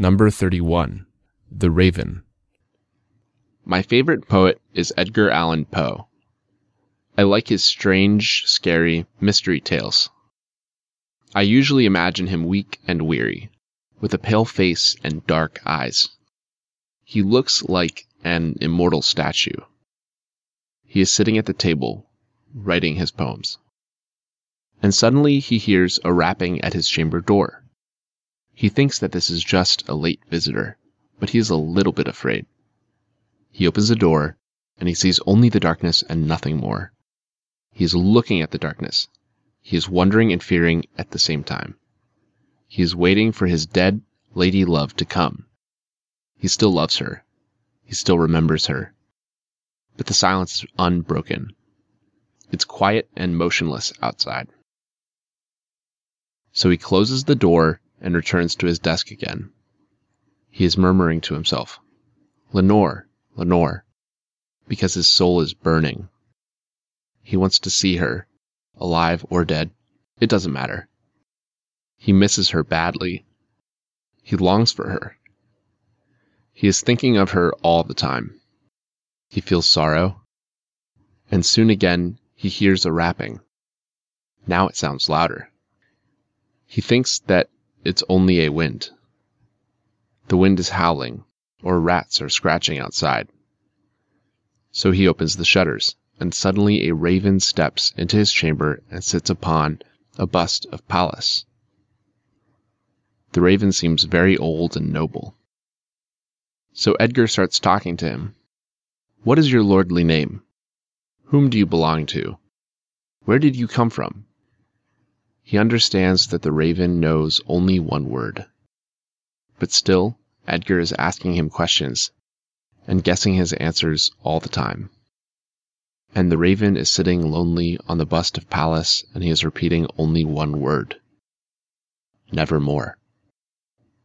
Number 31 The Raven. My favorite poet is Edgar Allan Poe. I like his strange, scary mystery tales. I usually imagine him weak and weary, with a pale face and dark eyes. He looks like an immortal statue. He is sitting at the table, writing his poems. And suddenly he hears a rapping at his chamber door. He thinks that this is just a late visitor, but he is a little bit afraid. He opens the door, and he sees only the darkness and nothing more. He is looking at the darkness. He is wondering and fearing at the same time. He is waiting for his dead lady love to come. He still loves her. He still remembers her. But the silence is unbroken. It's quiet and motionless outside. So he closes the door and returns to his desk again. He is murmuring to himself, Lenore, Lenore, because his soul is burning. He wants to see her, alive or dead. It doesn't matter. He misses her badly. He longs for her. He is thinking of her all the time. He feels sorrow. And soon again he hears a rapping. Now it sounds louder. He thinks that it's only a wind. The wind is howling, or rats are scratching outside. So he opens the shutters, and suddenly a raven steps into his chamber and sits upon a bust of Pallas. The raven seems very old and noble. So Edgar starts talking to him. What is your lordly name? Whom do you belong to? Where did you come from? He understands that the raven knows only one word. But still, Edgar is asking him questions and guessing his answers all the time. And the raven is sitting lonely on the bust of Pallas and he is repeating only one word Nevermore.